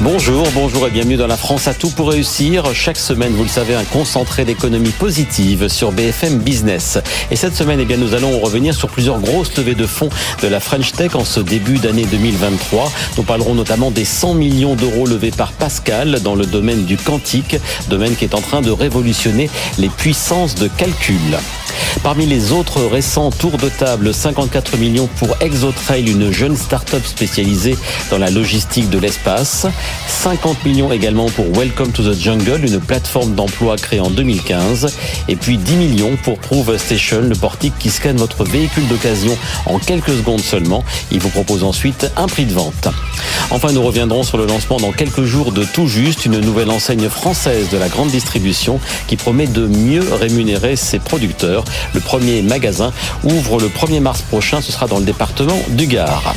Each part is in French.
Bonjour, bonjour et bienvenue dans la France à tout pour réussir. Chaque semaine, vous le savez, un concentré d'économie positive sur BFM Business. Et cette semaine, eh bien, nous allons revenir sur plusieurs grosses levées de fonds de la French Tech en ce début d'année 2023. Nous parlerons notamment des 100 millions d'euros levés par Pascal dans le domaine du quantique, domaine qui est en train de révolutionner les puissances de calcul. Parmi les autres récents tours de table, 54 millions pour Exotrail, une jeune start-up spécialisée dans la logistique de l'espace. 50 millions également pour Welcome to the Jungle, une plateforme d'emploi créée en 2015. Et puis 10 millions pour Prove Station, le portique qui scanne votre véhicule d'occasion en quelques secondes seulement. Il vous propose ensuite un prix de vente. Enfin, nous reviendrons sur le lancement dans quelques jours de Tout Juste, une nouvelle enseigne française de la grande distribution qui promet de mieux rémunérer ses producteurs. Le premier magasin ouvre le 1er mars prochain, ce sera dans le département du Gard.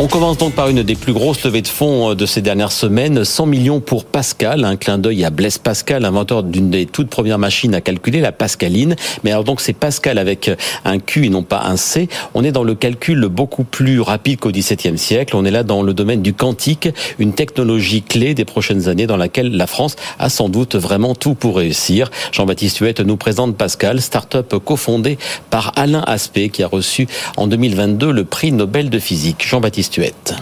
On commence donc par une des plus grosses levées de fonds de ces dernières semaines, 100 millions pour Pascal, un clin d'œil à Blaise Pascal, inventeur d'une des toutes premières machines à calculer, la Pascaline. Mais alors donc c'est Pascal avec un Q et non pas un C. On est dans le calcul beaucoup plus rapide qu'au XVIIe siècle. On est là dans le domaine du quantique, une technologie clé des prochaines années dans laquelle la France a sans doute vraiment tout pour réussir. Jean-Baptiste Huette nous présente Pascal, start-up cofondée par Alain Aspect qui a reçu en 2022 le prix Nobel de physique. Jean-Baptiste Huette.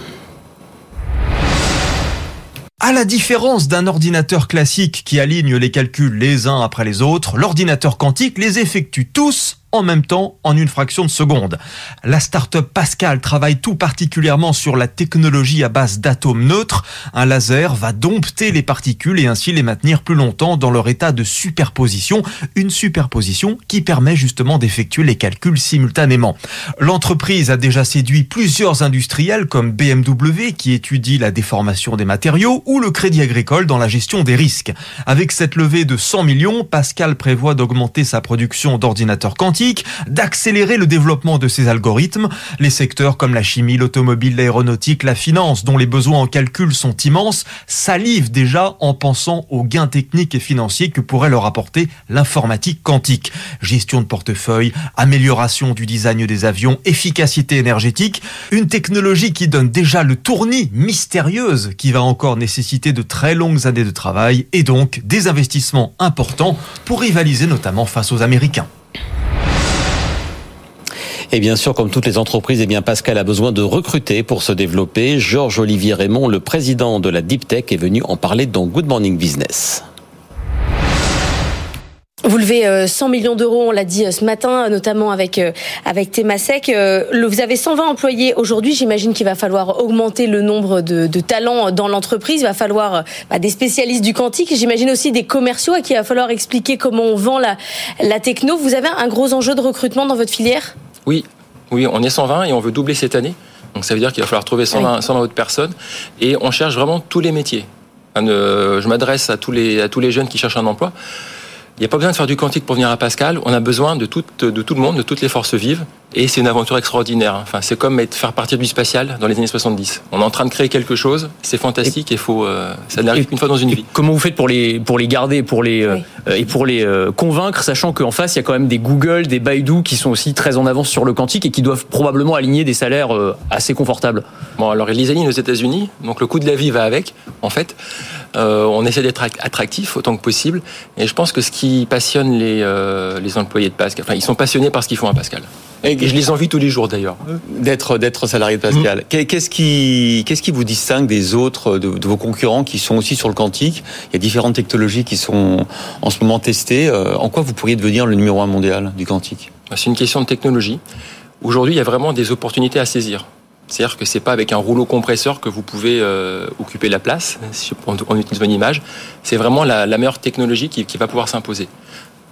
À la différence d'un ordinateur classique qui aligne les calculs les uns après les autres, l'ordinateur quantique les effectue tous en même temps en une fraction de seconde. La start-up Pascal travaille tout particulièrement sur la technologie à base d'atomes neutres. Un laser va dompter les particules et ainsi les maintenir plus longtemps dans leur état de superposition, une superposition qui permet justement d'effectuer les calculs simultanément. L'entreprise a déjà séduit plusieurs industriels comme BMW qui étudie la déformation des matériaux ou le Crédit Agricole dans la gestion des risques. Avec cette levée de 100 millions, Pascal prévoit d'augmenter sa production d'ordinateurs quantiques d'accélérer le développement de ces algorithmes. Les secteurs comme la chimie, l'automobile, l'aéronautique, la finance, dont les besoins en calcul sont immenses, salivent déjà en pensant aux gains techniques et financiers que pourrait leur apporter l'informatique quantique. Gestion de portefeuille, amélioration du design des avions, efficacité énergétique, une technologie qui donne déjà le tournis mystérieuse qui va encore nécessiter de très longues années de travail et donc des investissements importants pour rivaliser notamment face aux Américains. Et bien sûr, comme toutes les entreprises, eh bien Pascal a besoin de recruter pour se développer. Georges Olivier Raymond, le président de la Deep Tech, est venu en parler dans Good Morning Business. Vous levez 100 millions d'euros, on l'a dit ce matin, notamment avec avec Temasek. Vous avez 120 employés aujourd'hui. J'imagine qu'il va falloir augmenter le nombre de, de talents dans l'entreprise. Il va falloir bah, des spécialistes du quantique. J'imagine aussi des commerciaux à qui il va falloir expliquer comment on vend la, la techno. Vous avez un gros enjeu de recrutement dans votre filière? Oui, oui, on est 120 et on veut doubler cette année. Donc ça veut dire qu'il va falloir trouver 120, 120 autres personnes. Et on cherche vraiment tous les métiers. Je m'adresse à tous les à tous les jeunes qui cherchent un emploi. Il n'y a pas besoin de faire du quantique pour venir à Pascal. On a besoin de tout, de tout le monde, de toutes les forces vives. Et c'est une aventure extraordinaire. Enfin, c'est comme être, faire partie du spatial dans les années 70. On est en train de créer quelque chose. C'est fantastique et, faut, euh, ça n'arrive qu'une fois dans une vie. Comment vous faites pour les, pour les garder, pour les, oui. euh, et pour les euh, convaincre, sachant qu'en face, il y a quand même des Google, des Baidu qui sont aussi très en avance sur le quantique et qui doivent probablement aligner des salaires euh, assez confortables. Bon, alors ils les alignent aux États-Unis. Donc le coût de la vie va avec, en fait. Euh, on essaie d'être attractif autant que possible. Et je pense que ce qui passionne les, euh, les employés de Pascal, enfin, ils sont passionnés par ce qu'ils font à Pascal. Et je les envie tous les jours d'ailleurs. D'être d'être salarié de Pascal. Mmh. Qu'est-ce qui qu'est-ce qui vous distingue des autres de, de, vos concurrents qui sont aussi sur le quantique? Il y a différentes technologies qui sont en ce moment testées. En quoi vous pourriez devenir le numéro un mondial du quantique? C'est une question de technologie. Aujourd'hui, il y a vraiment des opportunités à saisir. C'est-à-dire que c'est pas avec un rouleau compresseur que vous pouvez euh, occuper la place, si on, utilise une image. C'est vraiment la, meilleure technologie qui, va pouvoir s'imposer.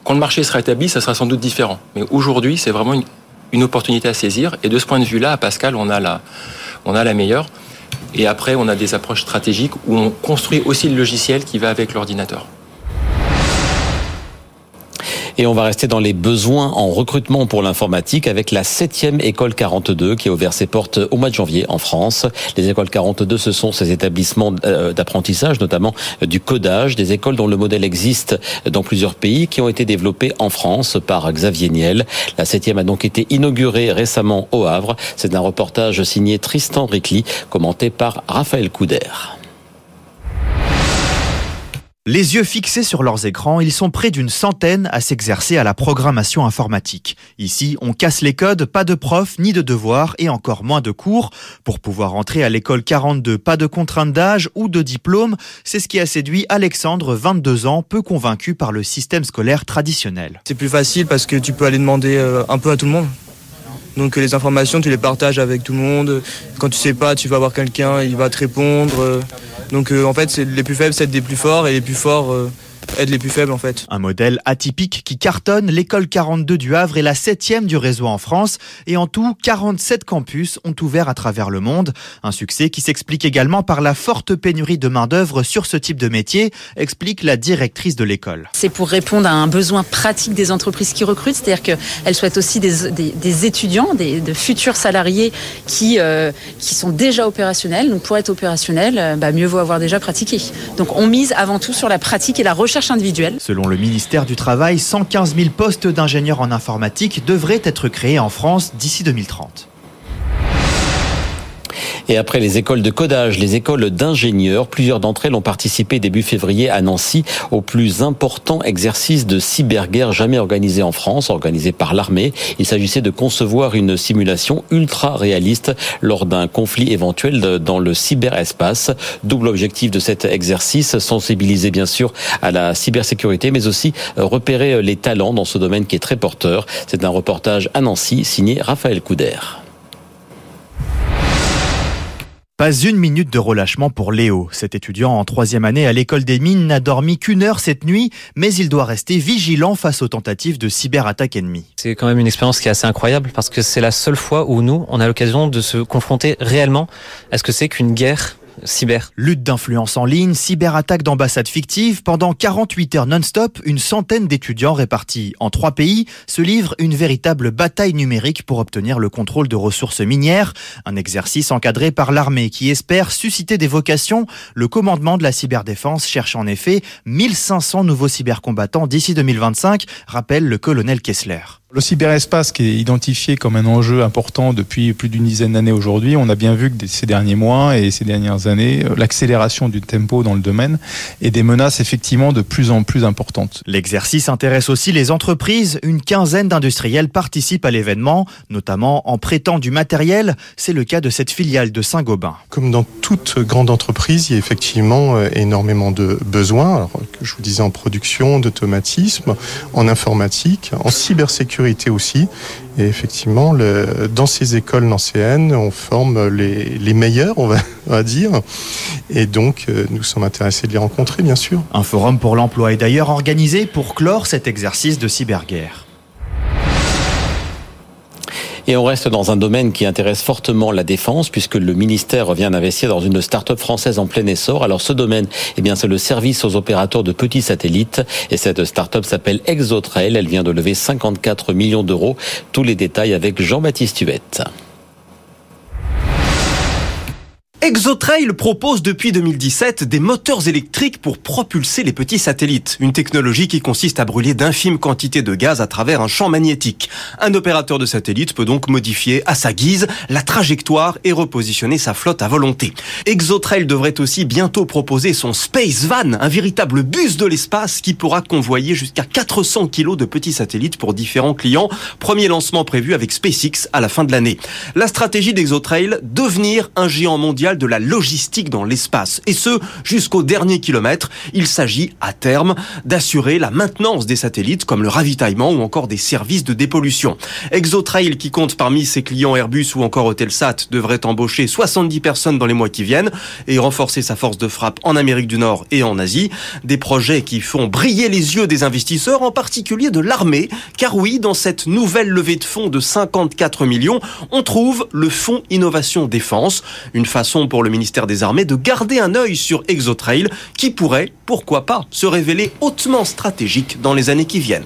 Quand le marché sera établi, ça sera sans doute différent. Mais aujourd'hui, c'est vraiment une, une, opportunité à saisir. Et de ce point de vue-là, à Pascal, on a la, on a la meilleure. Et après, on a des approches stratégiques où on construit aussi le logiciel qui va avec l'ordinateur. Et on va rester dans les besoins en recrutement pour l'informatique avec la 7e école 42 qui a ouvert ses portes au mois de janvier en France. Les écoles 42, ce sont ces établissements euh, d'apprentissage, notamment euh, du codage, des écoles dont le modèle existe dans plusieurs pays qui ont été développées en France par Xavier Niel. La 7e a donc été inaugurée récemment au Havre. C'est un reportage signé Tristan Ricli, commenté par Raphaël Couder. Les yeux fixés sur leurs écrans, ils sont près d'une centaine à s'exercer à la programmation informatique. Ici, on casse les codes, pas de profs, ni de devoirs et encore moins de cours. Pour pouvoir entrer à l'école 42, pas de contrainte d'âge ou de diplôme, c'est ce qui a séduit Alexandre, 22 ans, peu convaincu par le système scolaire traditionnel. C'est plus facile parce que tu peux aller demander euh, un peu à tout le monde. Donc les informations, tu les partages avec tout le monde. Quand tu sais pas, tu vas voir quelqu'un, il va te répondre. Donc euh, en fait, les plus faibles s'aident des plus forts et les plus forts euh, aident les plus faibles en fait. Un modèle atypique qui cartonne, l'école 42 du Havre est la septième du réseau en France et en tout 47 campus ont ouvert à travers le monde. Un succès qui s'explique également par la forte pénurie de main d'œuvre sur ce type de métier, explique la directrice de l'école. C'est pour répondre à un besoin pratique des entreprises qui recrutent, c'est-à-dire qu'elles souhaitent aussi des, des, des étudiants, des, de futurs salariés qui, euh, qui sont déjà opérationnels. Donc pour être opérationnel, bah, mieux vaut avoir déjà pratiqué. Donc on mise avant tout sur la pratique et la recherche Selon le ministère du Travail, 115 000 postes d'ingénieurs en informatique devraient être créés en France d'ici 2030. Et après les écoles de codage, les écoles d'ingénieurs, plusieurs d'entre elles ont participé début février à Nancy au plus important exercice de cyberguerre jamais organisé en France, organisé par l'armée. Il s'agissait de concevoir une simulation ultra réaliste lors d'un conflit éventuel dans le cyberespace. Double objectif de cet exercice, sensibiliser bien sûr à la cybersécurité, mais aussi repérer les talents dans ce domaine qui est très porteur. C'est un reportage à Nancy signé Raphaël Couder. Pas une minute de relâchement pour Léo. Cet étudiant en troisième année à l'école des mines n'a dormi qu'une heure cette nuit, mais il doit rester vigilant face aux tentatives de cyberattaque ennemie. C'est quand même une expérience qui est assez incroyable parce que c'est la seule fois où nous, on a l'occasion de se confronter réellement à ce que c'est qu'une guerre cyber. Lutte d'influence en ligne, cyberattaque d'ambassades fictives, pendant 48 heures non-stop, une centaine d'étudiants répartis en trois pays se livrent une véritable bataille numérique pour obtenir le contrôle de ressources minières, un exercice encadré par l'armée qui espère susciter des vocations. Le commandement de la cyberdéfense cherche en effet 1500 nouveaux cybercombattants d'ici 2025, rappelle le colonel Kessler. Le cyberespace qui est identifié comme un enjeu important depuis plus d'une dizaine d'années aujourd'hui, on a bien vu que ces derniers mois et ces dernières années, l'accélération du tempo dans le domaine et des menaces effectivement de plus en plus importantes. L'exercice intéresse aussi les entreprises. Une quinzaine d'industriels participent à l'événement, notamment en prêtant du matériel. C'est le cas de cette filiale de Saint-Gobain. Comme dans toute grande entreprise, il y a effectivement énormément de besoins. Alors, je vous disais en production, d'automatisme, en informatique, en cybersécurité aussi. Et effectivement, dans ces écoles nancéennes, on forme les, les meilleurs, on va, on va, dire. Et donc, euh, nous sommes intéressés de les rencontrer, bien sûr. Un forum pour l'emploi est d'ailleurs organisé pour clore cet exercice de cyberguerre. Et on reste dans un domaine qui intéresse fortement la défense, puisque le ministère vient d'investir dans une start-up française en plein essor. Alors ce domaine, eh bien, c'est le service aux opérateurs de petits satellites. Et cette start-up s'appelle Exotrail. Elle vient de lever 54 millions d'euros. Tous les détails avec Jean-Baptiste Huette. Exotrail propose depuis 2017 des moteurs électriques pour propulser les petits satellites, une technologie qui consiste à brûler d'infimes quantités de gaz à travers un champ magnétique. Un opérateur de satellite peut donc modifier à sa guise la trajectoire et repositionner sa flotte à volonté. Exotrail devrait aussi bientôt proposer son Space Van, un véritable bus de l'espace qui pourra convoyer jusqu'à 400 kilos de petits satellites pour différents clients. Premier lancement prévu avec SpaceX à la fin de l'année. La stratégie d'Exotrail, devenir un géant mondial de la logistique dans l'espace. Et ce, jusqu'au dernier kilomètre. Il s'agit, à terme, d'assurer la maintenance des satellites comme le ravitaillement ou encore des services de dépollution. ExoTrail, qui compte parmi ses clients Airbus ou encore Hotelsat, devrait embaucher 70 personnes dans les mois qui viennent et renforcer sa force de frappe en Amérique du Nord et en Asie. Des projets qui font briller les yeux des investisseurs, en particulier de l'armée, car oui, dans cette nouvelle levée de fonds de 54 millions, on trouve le Fonds Innovation Défense, une façon pour le ministère des Armées de garder un œil sur ExoTrail, qui pourrait, pourquoi pas, se révéler hautement stratégique dans les années qui viennent.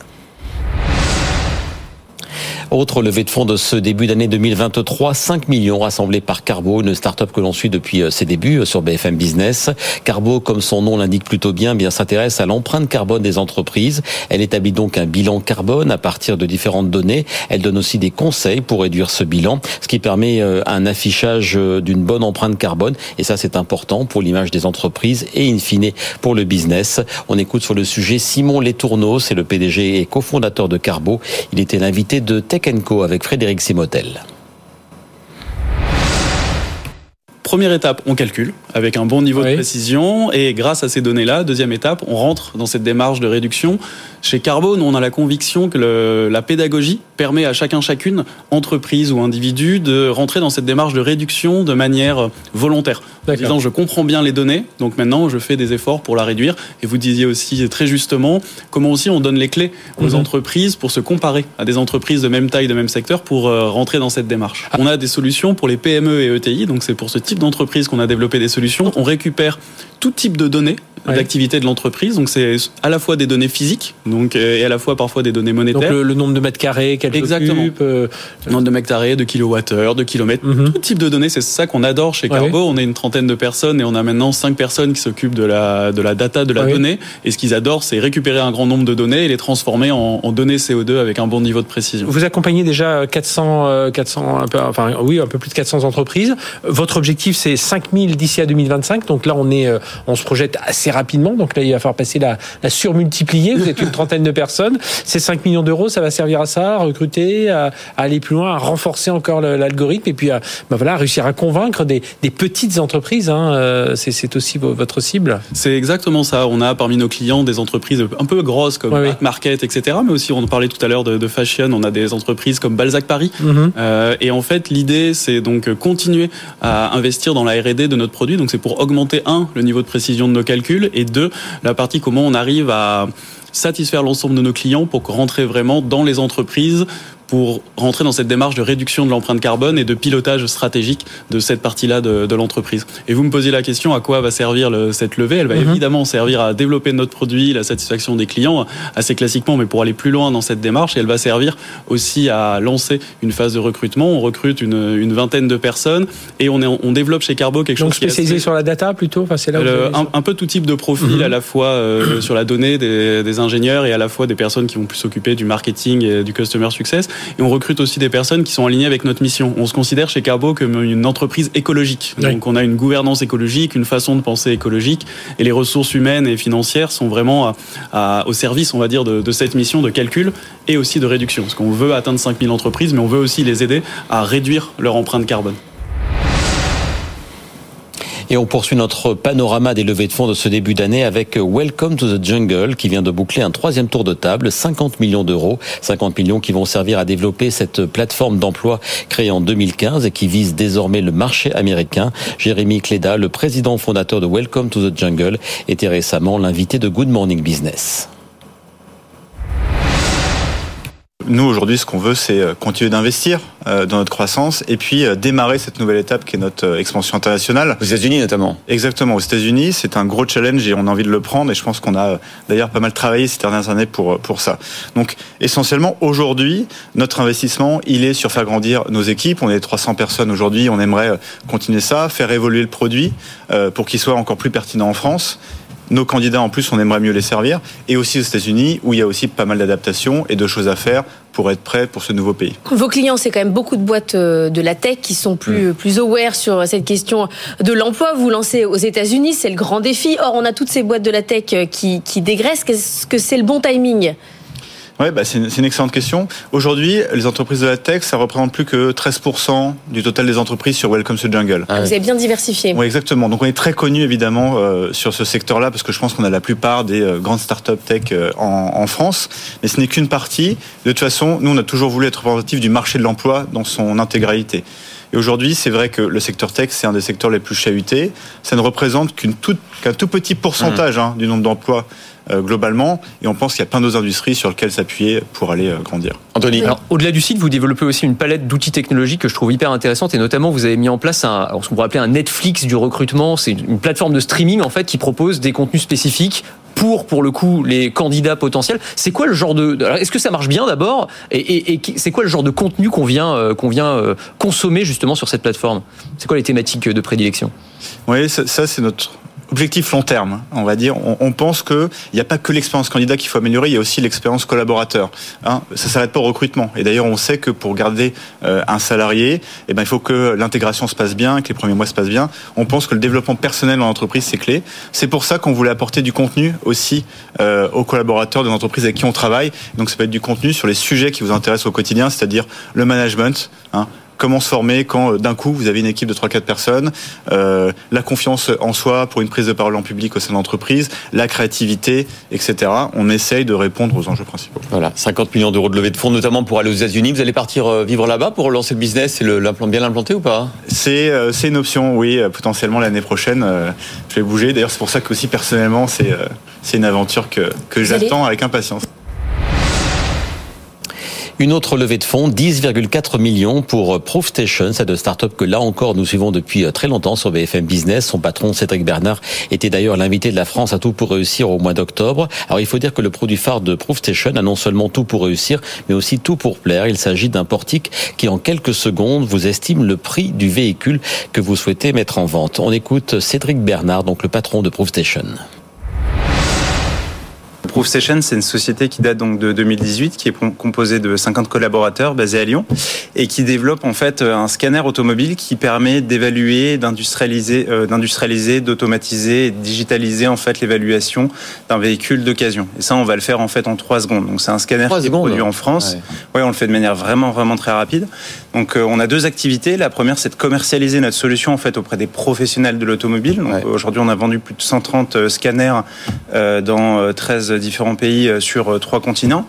Autre levée de fonds de ce début d'année 2023, 5 millions rassemblés par Carbo, une start-up que l'on suit depuis euh, ses débuts euh, sur BFM Business. Carbo, comme son nom l'indique plutôt bien, bien s'intéresse à l'empreinte carbone des entreprises. Elle établit donc un bilan carbone à partir de différentes données. Elle donne aussi des conseils pour réduire ce bilan, ce qui permet euh, un affichage d'une bonne empreinte carbone. Et ça, c'est important pour l'image des entreprises et in fine pour le business. On écoute sur le sujet Simon Letourneau, c'est le PDG et cofondateur de Carbo. Il était l'invité de avec Frédéric Simotel. Première étape, on calcule avec un bon niveau de précision et grâce à ces données-là, deuxième étape, on rentre dans cette démarche de réduction. Chez Carbone, on a la conviction que la pédagogie permet à chacun, chacune, entreprise ou individu, de rentrer dans cette démarche de réduction de manière volontaire. En disant, je comprends bien les données, donc maintenant je fais des efforts pour la réduire. Et vous disiez aussi très justement comment aussi on donne les clés aux mhm. entreprises pour se comparer à des entreprises de même taille, de même secteur, pour euh, rentrer dans cette démarche. On a des solutions pour les PME et ETI, donc c'est pour ce type d'entreprise qu'on a développé des solutions. On récupère tout type de données d'activité de l'entreprise. Donc c'est à la fois des données physiques, donc et à la fois parfois des données monétaires. Donc le, nombre de mètres carrés, qu'elle exactement, occupe, euh... le nombre de mètres carrés, de kilowattheures, de kilomètres, mhm. tout type de données. C'est ça qu'on adore chez Carbo. On est une trentaine de personnes et on a maintenant cinq personnes qui s'occupent de la de la data, de la donnée. Et ce qu'ils adorent, c'est récupérer un grand nombre de données et les transformer en, en, données CO2 avec un bon niveau de précision. Vous accompagnez déjà 400 400 un peu, enfin oui un peu plus de 400 entreprises. Votre objectif c'est 5000 d'ici à 2025. Donc là on est euh, on se projette assez rapidement. Donc là il va falloir passer la, la surmultiplier. Vous êtes une trentaine de personnes. Ces 5 millions d'euros, ça va servir à ça, à recruter, à, aller plus loin, à renforcer encore l'algorithme et puis à bah voilà, réussir à convaincre des, des petites entreprises. Hein. Euh, c'est aussi votre cible. C'est exactement ça. On a parmi nos clients des entreprises un peu grosses comme Market, etc. Mais aussi, on parlait tout à l'heure de, de, fashion. On a des entreprises comme Balzac Paris. Mm-hmm. euh, et en fait, l'idée, c'est donc continuer à investir dans la R&D de notre produit. Donc, c'est pour augmenter un le niveau de précision de nos calculs et deux la partie comment on arrive à satisfaire l'ensemble de nos clients pour rentrer vraiment dans les entreprises pour rentrer dans cette démarche de réduction de l'empreinte carbone et de pilotage stratégique de cette partie-là de, de l'entreprise. Et vous me posiez la question à quoi va servir le, cette levée? Elle va mhm. évidemment servir à développer notre produit, la satisfaction des clients, assez classiquement, mais pour aller plus loin dans cette démarche. Et elle va servir aussi à lancer une phase de recrutement. On recrute une, une vingtaine de personnes et on, est, on développe chez Carbo quelque Donc chose spécialisé qui est sur la data plutôt? Enfin, c'est là un, un, peu tout type de profil, mhm. à la fois euh, sur la donnée des, des ingénieurs et à la fois des personnes qui vont plus s'occuper du marketing et du customer success. Et on recrute aussi des personnes qui sont alignées avec notre mission. On se considère chez Carbo comme une entreprise écologique. Donc on a une gouvernance écologique, une façon de penser écologique, et les ressources humaines et financières sont vraiment au service, on va dire, de, de, cette mission de calcul et aussi de réduction. Parce qu'on veut atteindre 5000 entreprises, mais on veut aussi les aider à réduire leur empreinte carbone. Et on poursuit notre panorama des levées de fonds de ce début d'année avec Welcome to the Jungle qui vient de boucler un troisième tour de table, 50 millions d'euros, 50 millions qui vont servir à développer cette plateforme d'emploi créée en 2015 et qui vise désormais le marché américain. Jérémy Cléda, le président fondateur de Welcome to the Jungle, était récemment l'invité de Good Morning Business. Nous, aujourd'hui, ce qu'on veut, c'est euh, continuer d'investir euh, dans notre croissance et puis euh, démarrer cette nouvelle étape qui est notre expansion internationale. Aux États-Unis, notamment. Exactement, aux États-Unis. C'est un gros challenge et on a envie de le prendre. Et je pense qu'on a d'ailleurs pas mal travaillé ces dernières années pour, pour ça. Donc, essentiellement, aujourd'hui, notre investissement, il est sur faire grandir nos équipes. On est 300 personnes aujourd'hui. On aimerait continuer ça, faire évoluer le produit pour qu'il soit encore plus pertinent en France nos candidats, en plus, on aimerait mieux les servir. Et aussi aux États-Unis, où il y a aussi pas mal d'adaptations et de choses à faire pour être prêt pour ce nouveau pays. Vos clients, c'est quand même beaucoup de boîtes euh, de la tech qui sont plus, mm. plus aware sur cette question de l'emploi. Vous lancez aux États-Unis, c'est le grand défi. Or, on a toutes ces boîtes de la tech euh, qui, qui dégraissent. Qu'est-ce que c'est le bon timing? Ouais, bah c'est une, excellente question. Aujourd'hui, les entreprises de la tech, ça représente plus que 13% du total des entreprises sur Welcome to Jungle. Ah, vous avez bien diversifié. Oui, exactement. Donc on est très connu évidemment euh, sur ce secteur-là parce que je pense qu'on a la plupart des euh, grandes startups tech euh, en, en, France. Mais ce n'est qu'une partie. De toute façon, nous on a toujours voulu être représentatif du marché de l'emploi dans son intégralité. Et aujourd'hui, c'est vrai que le secteur tech, c'est un des secteurs les plus chahutés. Ça ne représente qu'un tout petit pourcentage mmh. hein, du nombre d'emplois euh, globalement. Et on pense qu'il y a plein d'autres industries sur lesquelles s'appuyer pour aller euh, grandir. Anthony, alors au-delà du site, vous développez aussi une palette d'outils technologiques que je trouve hyper intéressante et notamment vous avez mis en place un, ce qu'on pourrait appeler un Netflix du recrutement. C'est une plateforme de streaming en fait qui propose des contenus spécifiques pour pour le coup les candidats potentiels. C'est quoi le genre de Est-ce que ça marche bien d'abord? Et, et, c'est quoi le genre de contenu qu'on vient euh, qu'on vient consommer justement sur cette plateforme? C'est quoi les thématiques de prédilection? Oui, ça, ça c'est notre objectif long terme, on va dire. On, on pense qu'il n'y a pas que l'expérience candidat qu'il faut améliorer, il y a aussi l'expérience collaborateur. Hein, ça s'arrête pas au recrutement. Et d'ailleurs, on sait que pour garder euh, un salarié, eh ben, il faut que l'intégration se passe bien, que les premiers mois se passent bien. On pense que le développement personnel dans l'entreprise, c'est clé. C'est pour ça qu'on voulait apporter du contenu aussi euh, aux collaborateurs de l'entreprise avec qui on travaille. Donc ça peut être du contenu sur les sujets qui vous intéressent au quotidien, c'est-à-dire le management, hein, comment se former quand euh, d'un coup vous avez une équipe de 3-4 personnes, euh, la confiance en soi pour une prise de parole en public au sein de l'entreprise, la créativité, etc. On essaye de répondre aux enjeux principaux. Voilà, 50 millions d'euros de levée de fonds, notamment pour aller aux États-Unis. Vous allez partir euh, vivre là-bas pour lancer le business et bien l'implanter ou pas? C'est une option, oui, potentiellement l'année prochaine. je vais bouger. D'ailleurs, c'est pour ça que aussi personnellement, c'est c'est une aventure que, que j'attends avec impatience. Une autre levée de fonds, 10,4 millions pour Proofstation, cette start-up que là encore nous suivons depuis euh, très longtemps sur BFM Business. Son patron, Cédric Bernard, était d'ailleurs l'invité de la France à tout pour réussir au mois d'octobre. Alors il faut dire que le produit phare de Proofstation a non seulement tout pour réussir, mais aussi tout pour plaire. Il s'agit d'un portique qui en quelques secondes vous estime le prix du véhicule que vous souhaitez mettre en vente. On écoute Cédric Bernard, donc le patron de Proofstation. ProofStation, c'est une société qui date donc de 2018, qui est composée de 50 collaborateurs basés à Lyon et qui développe en fait un scanner automobile qui permet d'évaluer, d'industrialiser, euh, d'industrialiser, d'automatiser et de digitaliser en fait l'évaluation d'un véhicule d'occasion. Et ça, on va le faire en fait en trois secondes. Donc c'est un scanner qui est produit en France. Ouais. on le fait de manière vraiment vraiment très rapide. Donc euh, on a deux activités. La première, c'est de commercialiser notre solution en fait auprès des professionnels de l'automobile. Aujourd'hui, on a vendu plus de 130 euh, scanners dans 13 différents pays euh, sur euh, trois continents.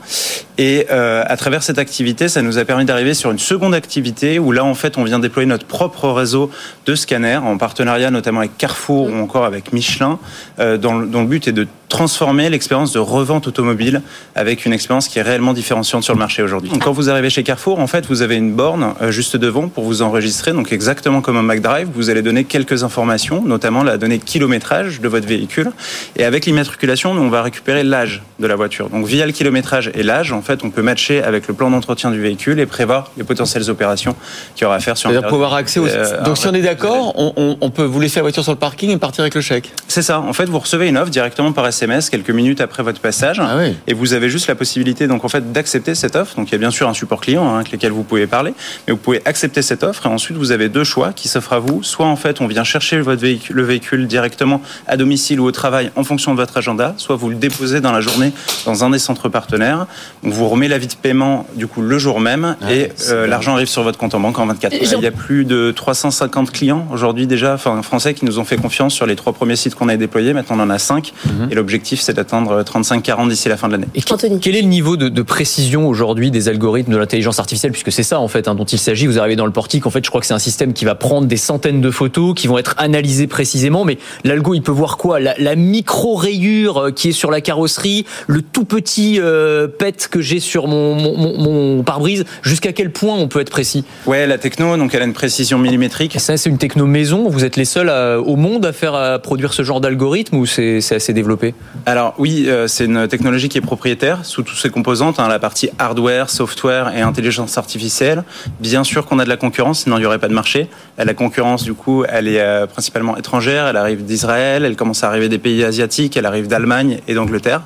Et euh, à travers cette activité, ça nous a permis d'arriver sur une seconde activité où là, en fait, on vient déployer notre propre réseau de scanners en partenariat notamment avec Carrefour ou encore avec Michelin, dont, le but est de transformer l'expérience de revente automobile avec une expérience qui est réellement différenciante sur le marché aujourd'hui. Quand vous arrivez chez Carrefour, en fait, vous avez une borne juste devant pour vous enregistrer, donc exactement comme un McDrive, vous allez donner quelques informations, notamment la donnée kilométrage de votre véhicule, et avec l'immatriculation, on va récupérer l'âge de la voiture. Donc via le kilométrage et l'âge, en fait, on peut matcher avec le plan d'entretien du véhicule et prévoir les potentielles opérations qu'il y aura à faire sur. pouvoir accès. Euh, Donc si on est d'accord, on, peut vous laisser la voiture sur le parking et partir avec le chèque. C'est ça. En fait, vous recevez une offre directement par SMS quelques minutes après votre passage, ah et vous avez juste la possibilité donc en fait d'accepter cette offre. Donc il y a bien sûr un support client hein, avec lequel vous pouvez parler, mais vous pouvez accepter cette offre et ensuite vous avez deux choix qui s'offrent à vous. Soit en fait on vient chercher votre véhicule, le véhicule directement à domicile ou au travail en fonction de votre agenda, soit vous le déposez dans la journée dans un des centres partenaires. On vous remet l'avis de paiement du coup le jour même ah, et euh, l'argent arrive sur votre compte en banque en 24 heures. Il y a plus de 350 clients aujourd'hui déjà, enfin français, qui nous ont fait confiance sur les trois premiers sites qu'on a déployés. Maintenant on en a 5 mhm. et l'objectif c'est d'atteindre 35-40 d'ici la fin de l'année. Et quel est le niveau de, précision aujourd'hui des algorithmes de l'intelligence artificielle puisque c'est ça en fait hein, dont il s'agit. Vous arrivez dans le portique, en fait je crois que c'est un système qui va prendre des centaines de photos qui vont être analysées précisément, mais l'algo il peut voir quoi? La, la micro rayure euh, qui est sur la carrosserie, le tout petit euh, pet que j'ai sur mon, mon, pare-brise, jusqu'à quel point on peut être précis Ouais, la techno, donc elle a une précision millimétrique. ça, c'est une techno maison. Vous êtes les seuls au monde à faire à produire ce genre d'algorithme ou c'est assez développé Alors oui, euh, c'est une technologie qui est propriétaire sous toutes ses composantes, hein, la partie hardware, software et intelligence artificielle. Bien sûr qu'on a de la concurrence, sinon il n'y aurait pas de marché. La concurrence, du coup, elle est euh, principalement étrangère. Elle arrive d'Israël, elle commence à arriver des pays asiatiques, elle arrive d'Allemagne et d'Angleterre.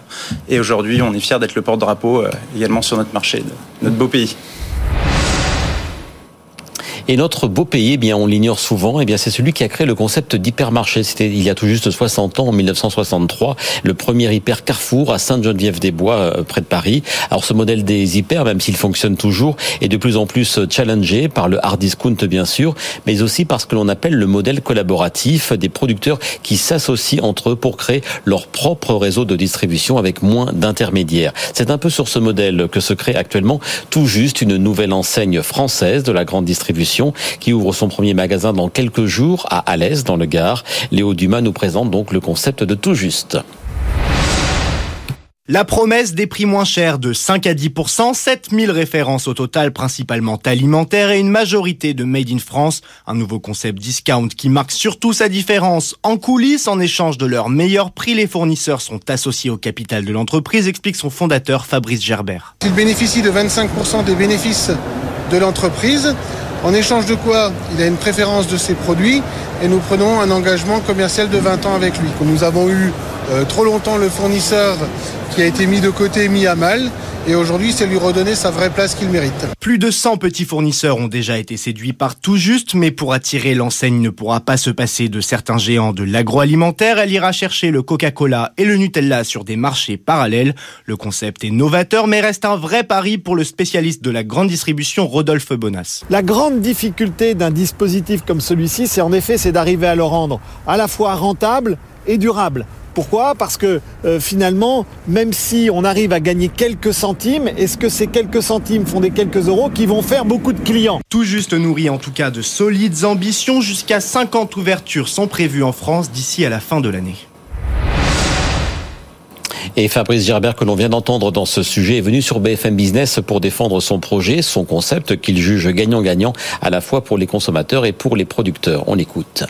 Et aujourd'hui, on est fier d'être le porte-drapeau euh, également sur notre marché, notre beau pays. Et notre beau pays, eh bien, on l'ignore souvent, eh bien, c'est celui qui a créé le concept d'hypermarché. C'était il y a tout juste 60 ans, en 1963, le premier hyper Carrefour à Sainte-Geneviève-des-Bois, euh, près de Paris. Alors, ce modèle des hyper, même s'il fonctionne toujours, est de plus en plus challengé par le hard discount, bien sûr, mais aussi par ce que l'on appelle le modèle collaboratif des producteurs qui s'associent entre eux pour créer leur propre réseau de distribution avec moins d'intermédiaires. C'est un peu sur ce modèle que se crée actuellement tout juste une nouvelle enseigne française de la grande distribution qui ouvre son premier magasin dans quelques jours à Alès dans le Gard. Léo Dumas nous présente donc le concept de tout juste. La promesse des prix moins chers de 5 à 10% 7000 références au total principalement alimentaires et une majorité de Made in France, un nouveau concept discount qui marque surtout sa différence. En coulisses, en échange de leur meilleur prix, les fournisseurs sont associés au capital de l'entreprise, explique son fondateur Fabrice Gerbert. Il bénéficie de 25% des bénéfices de l'entreprise, en échange de quoi il a une préférence de ses produits et nous prenons un engagement commercial de 20 ans avec lui. Nous avons eu euh, trop longtemps le fournisseur qui a été mis de côté, mis à mal. Et aujourd'hui, c'est lui redonner sa vraie place qu'il mérite. Plus de 100 petits fournisseurs ont déjà été séduits par tout juste, mais pour attirer l'enseigne ne pourra pas se passer de certains géants de l'agroalimentaire. Elle ira chercher le Coca-Cola et le Nutella sur des marchés parallèles. Le concept est novateur, mais reste un vrai pari pour le spécialiste de la grande distribution, Rodolphe Bonas. La grande difficulté d'un dispositif comme celui-ci, c'est en effet, c'est d'arriver à le rendre à la fois rentable et durable. Pourquoi? Parce que euh, finalement, même si on arrive à gagner quelques centimes, est-ce que ces quelques centimes font des quelques euros qui vont faire beaucoup de clients? Tout juste nourri en tout cas de solides ambitions, jusqu'à 50 ouvertures sont prévues en France d'ici à la fin de l'année. Et Fabrice Gerbert, que l'on vient d'entendre dans ce sujet, est venu sur BFM Business pour défendre son projet, son concept qu'il juge gagnant-gagnant à la fois pour les consommateurs et pour les producteurs. On l'écoute.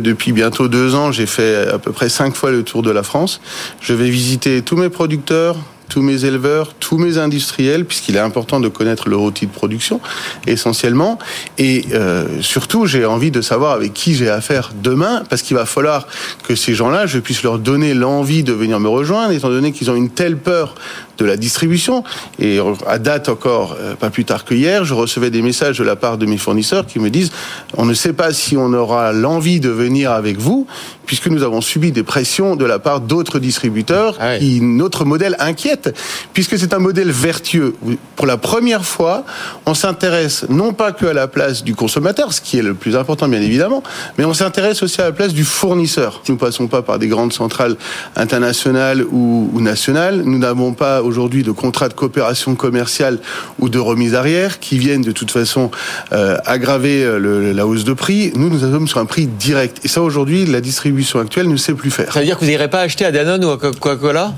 Depuis bientôt deux ans, j'ai fait à peu près cinq fois le tour de la France. Je vais visiter tous mes producteurs, tous mes éleveurs, tous mes industriels, puisqu'il est important de connaître leur outil de production, essentiellement. Et euh, surtout, j'ai envie de savoir avec qui j'ai affaire demain, parce qu'il va falloir que ces gens-là, je puisse leur donner l'envie de venir me rejoindre, étant donné qu'ils ont une telle peur de la distribution. Et à date encore, euh, pas plus tard que hier, je recevais des messages de la part de mes fournisseurs qui me disent on ne sait pas si on aura l'envie de venir avec vous, puisque nous avons subi des pressions de la part d'autres distributeurs ah qui notre modèle inquiète, puisque c'est un modèle vertueux. Pour la première fois, on s'intéresse non pas que à la place du consommateur, ce qui est le plus important bien évidemment, mais on s'intéresse aussi à la place du fournisseur. Nous ne passons pas par des grandes centrales internationales ou, ou nationales. Nous n'avons pas aujourd'hui de contrats de coopération commerciale ou de remise arrière qui viennent de toute façon euh, aggraver euh, la hausse de prix. Nous, nous sommes sur un prix direct. Et ça, aujourd'hui, la distribution actuelle ne sait plus faire. Ça veut dire que vous n'irez pas acheter à Danone ou à Coca-Cola?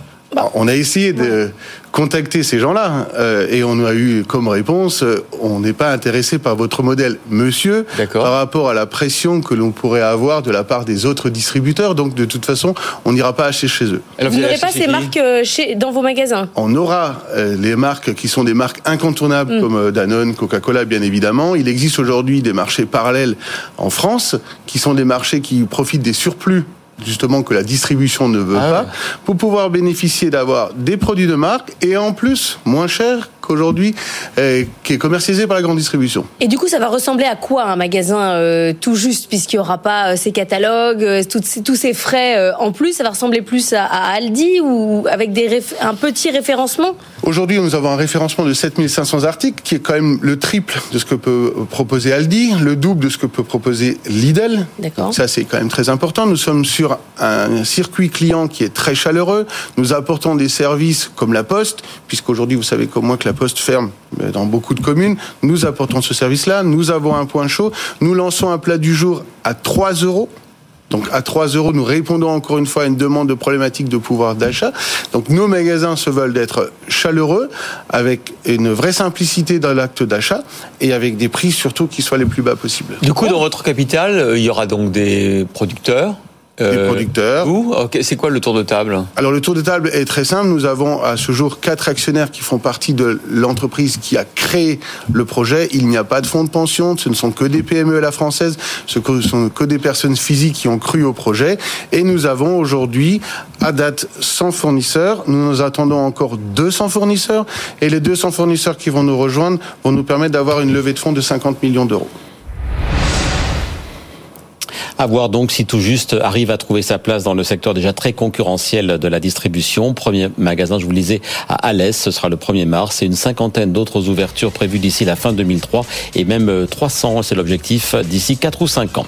On a essayé de contacter ces gens-là euh, et on a eu comme réponse euh, on n'est pas intéressé par votre modèle, monsieur, par rapport à la pression que l'on pourrait avoir de la part des autres distributeurs. Donc de toute façon, on n'ira pas acheter chez eux. vous n'aurez pas ces marques euh, chez, dans vos magasins On aura les marques qui sont des marques incontournables mm. comme Danone, Coca-Cola, bien évidemment. Il existe aujourd'hui des marchés parallèles en France qui sont des marchés qui profitent des surplus justement que la distribution ne veut ah pas, pour pouvoir bénéficier d'avoir des produits de marque et en plus moins cher qu'aujourd'hui, euh, qui est commercialisé par la grande distribution. Et du coup, ça va ressembler à quoi un magasin euh, tout juste, puisqu'il n'y aura pas euh, ces catalogues, tous ces frais en plus Ça va ressembler plus à, Aldi ou avec des un petit référencement? Aujourd'hui, nous avons un référencement de 7500 articles, qui est quand même le triple de ce que peut proposer Aldi, le double de ce que peut proposer Lidl. D'accord. Ça, c'est quand même très important. Nous sommes sur un circuit client qui est très chaleureux. Nous apportons des services comme la Poste, puisqu'aujourd'hui, vous savez comme moi que la Poste ferme dans beaucoup de communes. Nous apportons ce service-là. Nous avons un point chaud. Nous lançons un plat du jour à 3 euros. Donc à 3 euros, nous répondons encore une fois à une demande de problématique de pouvoir d'achat. Donc nos magasins se veulent d'être chaleureux, avec une vraie simplicité dans l'acte d'achat et avec des prix surtout qui soient les plus bas possibles. Du coup, dans votre capital, euh, il y aura donc des producteurs, des producteurs. Où C'est quoi le tour de table Alors le tour de table est très simple. Nous avons à ce jour quatre actionnaires qui font partie de l'entreprise qui a créé le projet. Il n'y a pas de fonds de pension. Ce ne sont que des PME à la française. Ce ne sont que des personnes physiques qui ont cru au projet. Et nous avons aujourd'hui, à date, 100 fournisseurs. Nous nous attendons encore 200 fournisseurs. Et les 200 fournisseurs qui vont nous rejoindre vont nous permettre d'avoir une levée de fonds de 50 millions d'euros. À voir donc si tout juste arrive à trouver sa place dans le secteur déjà très concurrentiel de la distribution. Premier magasin, je vous le disais, à Alès, ce sera le 1er mars et une cinquantaine d'autres ouvertures prévues d'ici la fin 2003 et même 300, c'est l'objectif, d'ici 4 ou 5 ans.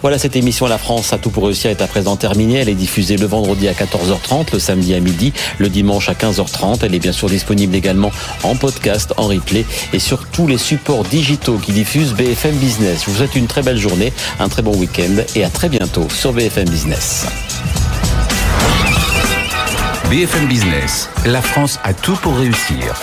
Voilà, cette émission La France a tout pour réussir est à présent terminée. Elle est diffusée le vendredi à 14h30, le samedi à midi, le dimanche à 15h30. Elle est bien sûr disponible également en podcast, en replay et sur tous les supports digitaux qui diffusent BFM Business. Je vous souhaite une très belle journée, un très bon week-end et à très bientôt sur BFM Business. BFM Business, la France a tout pour réussir.